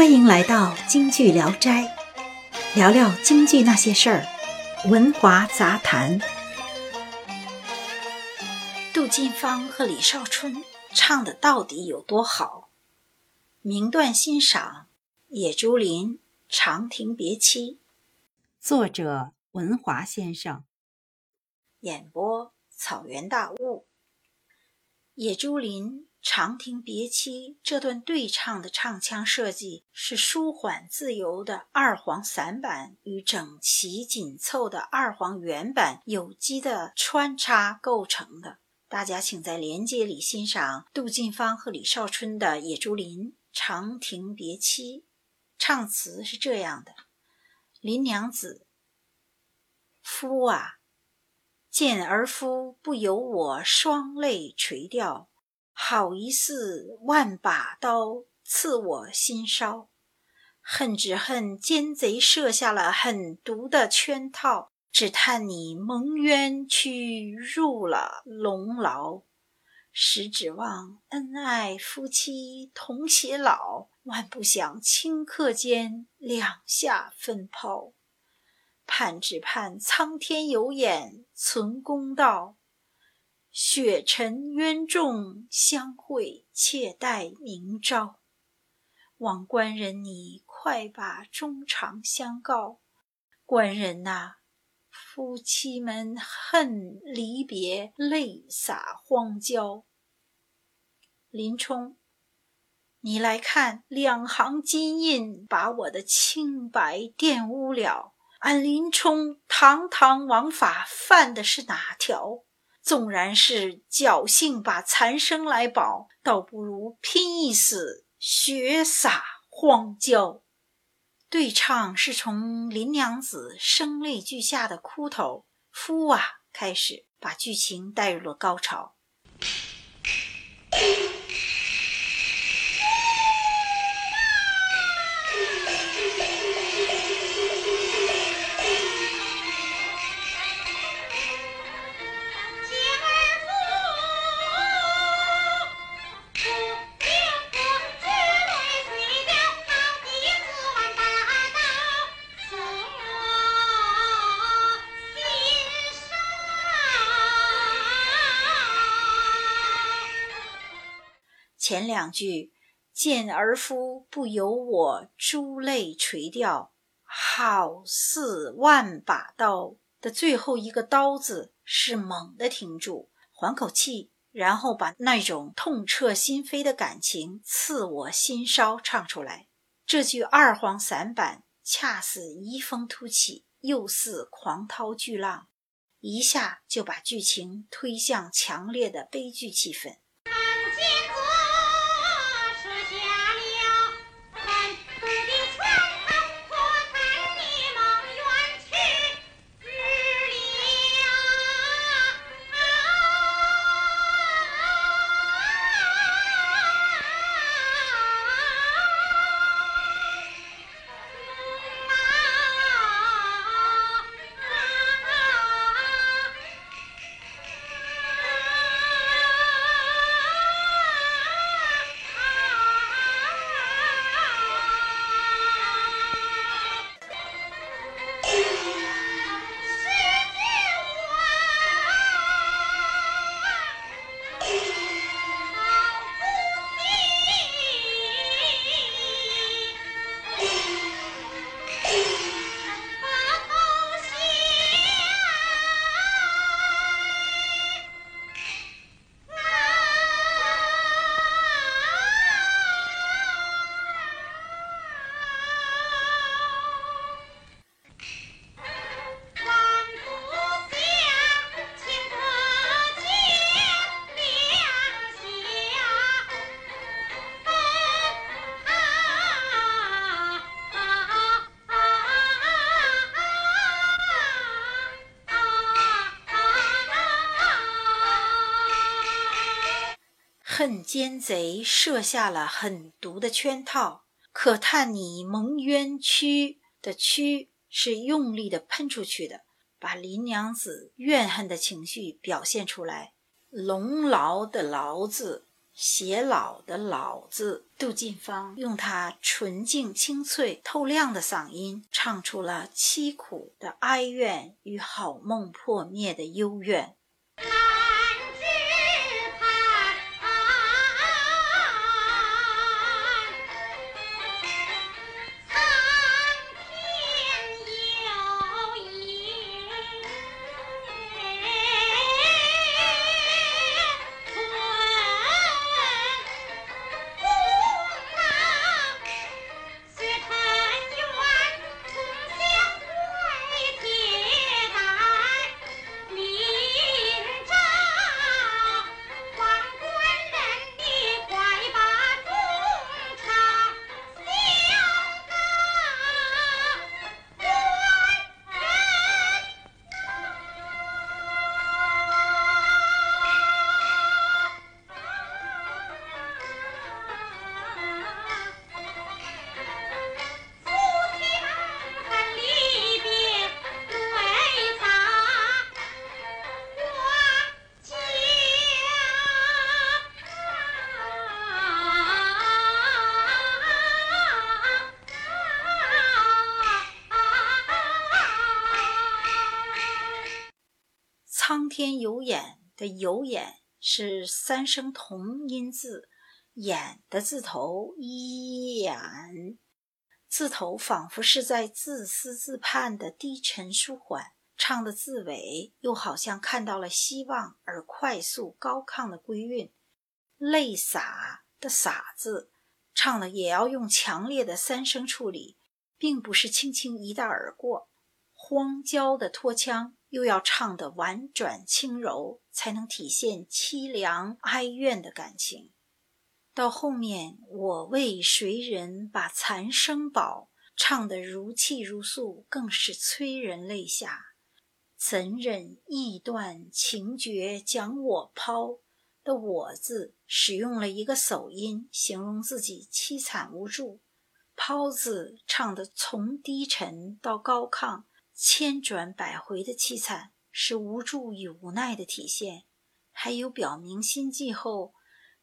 欢迎来到京剧聊斋，聊聊京剧那些事儿，文华杂谈。杜近芳和李少春唱的到底有多好？名段欣赏《野猪林·长亭别妻》，作者文华先生，演播草原大雾。野猪林。《长亭别妻》这段对唱的唱腔设计是舒缓自由的二黄散板与整齐紧凑的二黄原板有机的穿插构成的。大家请在连接里欣赏杜近芳和李少春的《野猪林·长亭别妻》。唱词是这样的：林娘子，夫啊，见儿夫不由我双泪垂掉。好一似万把刀刺我心梢，恨只恨奸贼设下了狠毒的圈套，只叹你蒙冤屈入了龙牢。实指望恩爱夫妻同偕老，万不想顷刻间两下分抛。盼只盼苍天有眼存公道。雪沉冤重，相会且待明朝。望官人你快把衷肠相告，官人呐，夫妻们恨离别，泪洒荒郊。林冲，你来看两行金印，把我的清白玷污了。俺林冲堂堂王法，犯的是哪条？纵然是侥幸把残生来保，倒不如拼一死，血洒荒郊。对唱是从林娘子声泪俱下的哭头“夫啊”开始，把剧情带入了高潮。前两句“见儿夫不由我珠泪垂掉，好似万把刀”的最后一个“刀”字是猛地停住，缓口气，然后把那种痛彻心扉的感情“刺我心梢”唱出来。这句二黄散板恰似移风突起，又似狂涛巨浪，一下就把剧情推向强烈的悲剧气氛。奸贼设下了狠毒的圈套，可叹你蒙冤屈的屈是用力的喷出去的，把林娘子怨恨的情绪表现出来。龙牢的牢字写老的老字，杜近芳用她纯净、清脆、透亮的嗓音，唱出了凄苦的哀怨与好梦破灭的幽怨。天有眼的“有眼”是三声同音字，“眼”的字头一“眼”，字头仿佛是在自私自盼的低沉舒缓，唱的字尾又好像看到了希望而快速高亢的归韵。泪洒的“洒”字，唱了也要用强烈的三声处理，并不是轻轻一带而过。荒郊的拖腔。又要唱得婉转轻柔，才能体现凄凉哀怨的感情。到后面，我为谁人把残生保，唱得如泣如诉，更是催人泪下。怎忍意断情绝将我抛的“我”字，使用了一个手音，形容自己凄惨无助。抛字唱得从低沉到高亢。千转百回的凄惨是无助与无奈的体现，还有表明心悸后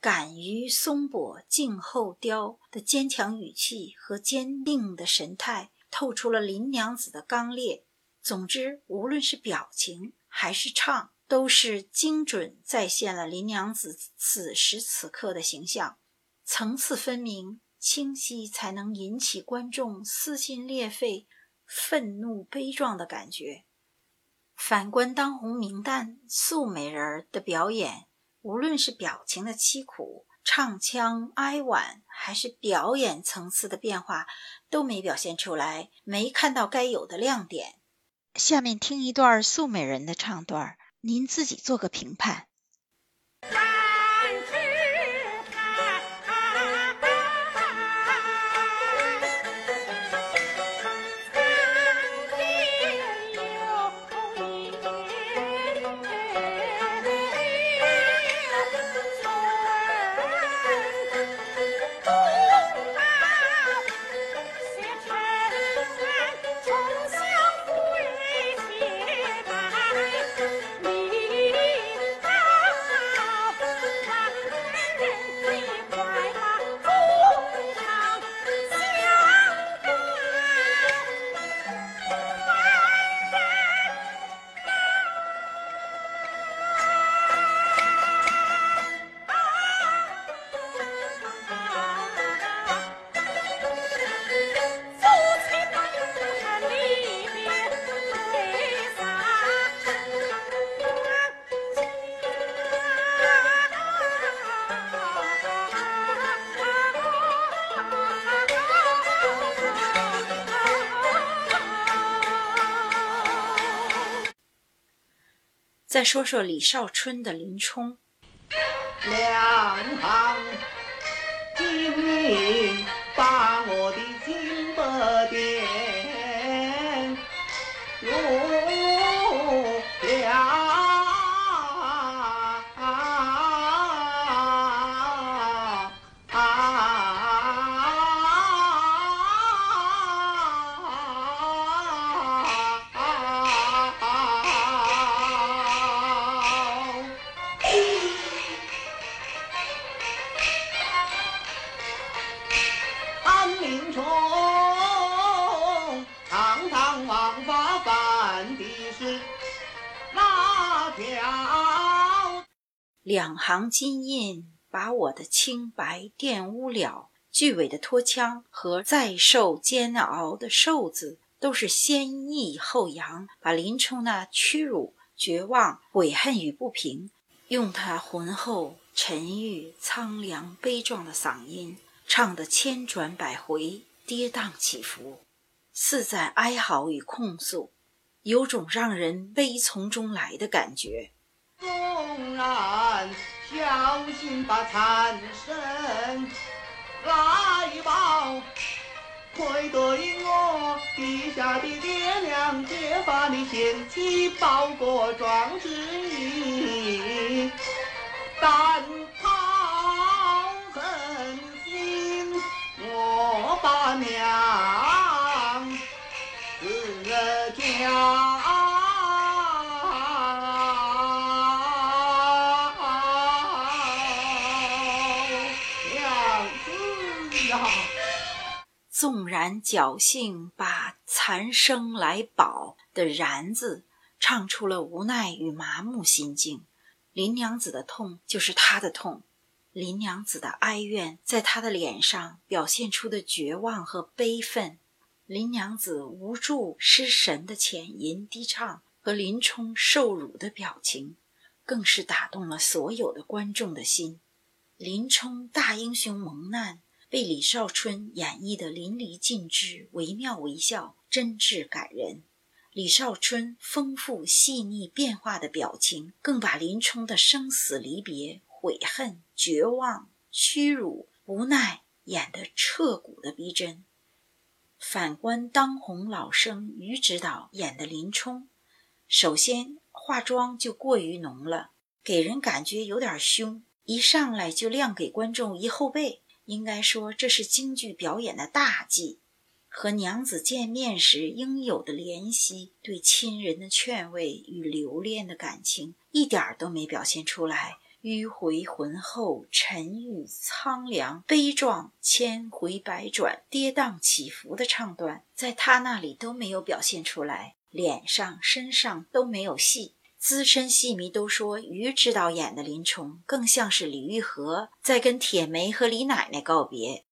敢于松柏静后凋的坚强语气和坚定的神态，透出了林娘子的刚烈。总之，无论是表情还是唱，都是精准再现了林娘子此时此刻的形象，层次分明、清晰，才能引起观众撕心裂肺。愤怒悲壮的感觉。反观当红名旦素美人的表演，无论是表情的凄苦、唱腔哀婉，还是表演层次的变化，都没表现出来，没看到该有的亮点。下面听一段素美人的唱段，您自己做个评判。再说说李少春的林冲。两行金银两行金印把我的清白玷污了。句尾的拖腔和再受煎熬的瘦子，都是先抑后扬，把林冲那屈辱、绝望、悔恨与不平，用他浑厚、沉郁、苍凉、悲壮的嗓音唱得千转百回、跌宕起伏，似在哀嚎与控诉，有种让人悲从中来的感觉。纵然小心把残生。来报，愧对我地下的爹娘结发的贤妻报国壮志义，但讨恨心，我把娘自家。纵然侥幸把残生来保的“然”字唱出了无奈与麻木心境，林娘子的痛就是他的痛，林娘子的哀怨在他的脸上表现出的绝望和悲愤，林娘子无助失神的浅吟低唱和林冲受辱的表情，更是打动了所有的观众的心。林冲大英雄蒙难。被李少春演绎的淋漓尽致，惟妙惟肖，真挚感人。李少春丰富细腻变化的表情，更把林冲的生死离别、悔恨、绝望、屈辱、无奈演得彻骨的逼真。反观当红老生于指导演的林冲，首先化妆就过于浓了，给人感觉有点凶，一上来就亮给观众一后背。应该说，这是京剧表演的大忌，和娘子见面时应有的怜惜、对亲人的劝慰与留恋的感情，一点儿都没表现出来。迂回浑厚、沉郁苍凉、悲壮、千回百转、跌宕起伏的唱段，在他那里都没有表现出来，脸上、身上都没有戏。资深戏迷都说，于指导演的林冲更像是李玉和在跟铁梅和李奶奶告别。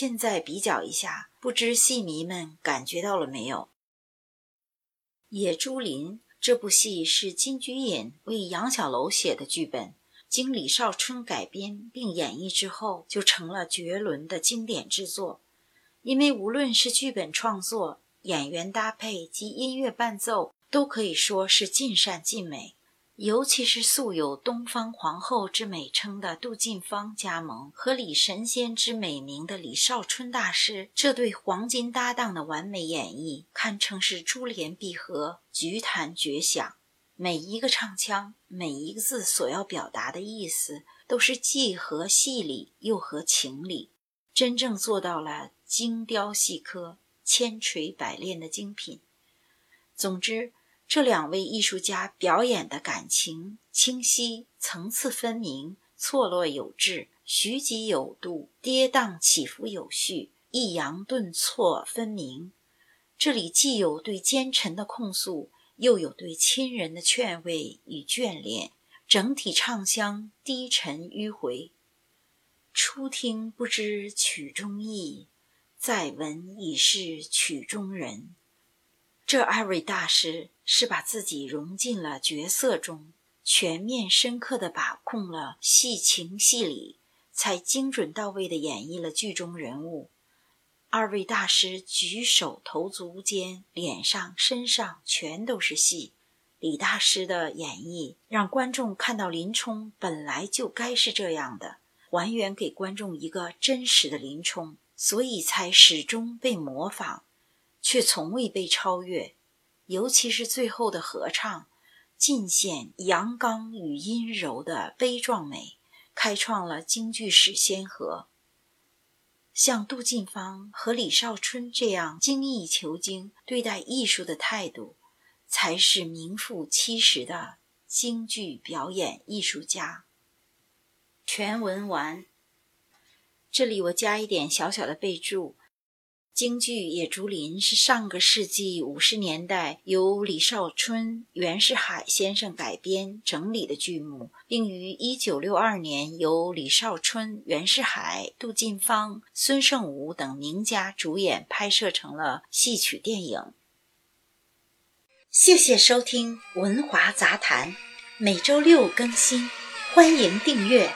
现在比较一下，不知戏迷们感觉到了没有？《野猪林》这部戏是金菊隐为杨小楼写的剧本，经李少春改编并演绎之后，就成了绝伦的经典之作。因为无论是剧本创作、演员搭配及音乐伴奏，都可以说是尽善尽美。尤其是素有“东方皇后”之美称的杜近芳加盟，和“李神仙”之美名的李少春大师，这对黄金搭档的完美演绎，堪称是珠联璧合、菊坛绝响。每一个唱腔，每一个字所要表达的意思，都是既合戏理又合情理，真正做到了精雕细刻、千锤百炼的精品。总之。这两位艺术家表演的感情清晰、层次分明、错落有致、徐疾有度、跌宕起伏有序，抑扬顿挫分明。这里既有对奸臣的控诉，又有对亲人的劝慰与眷恋，整体唱腔低沉迂回。初听不知曲中意，再闻已是曲中人。这二位大师是把自己融进了角色中，全面深刻地把控了戏情戏理，才精准到位地演绎了剧中人物。二位大师举手投足间、脸上、身上全都是戏。李大师的演绎让观众看到林冲本来就该是这样的，还原给观众一个真实的林冲，所以才始终被模仿。却从未被超越，尤其是最后的合唱，尽显阳刚与阴柔的悲壮美，开创了京剧史先河。像杜近芳和李少春这样精益求精对待艺术的态度，才是名副其实的京剧表演艺术家。全文完，这里我加一点小小的备注。京剧《野猪林》是上个世纪五十年代由李少春、袁世海先生改编整理的剧目，并于一九六二年由李少春、袁世海、杜近芳、孙胜武等名家主演拍摄成了戏曲电影。谢谢收听《文华杂谈》，每周六更新，欢迎订阅。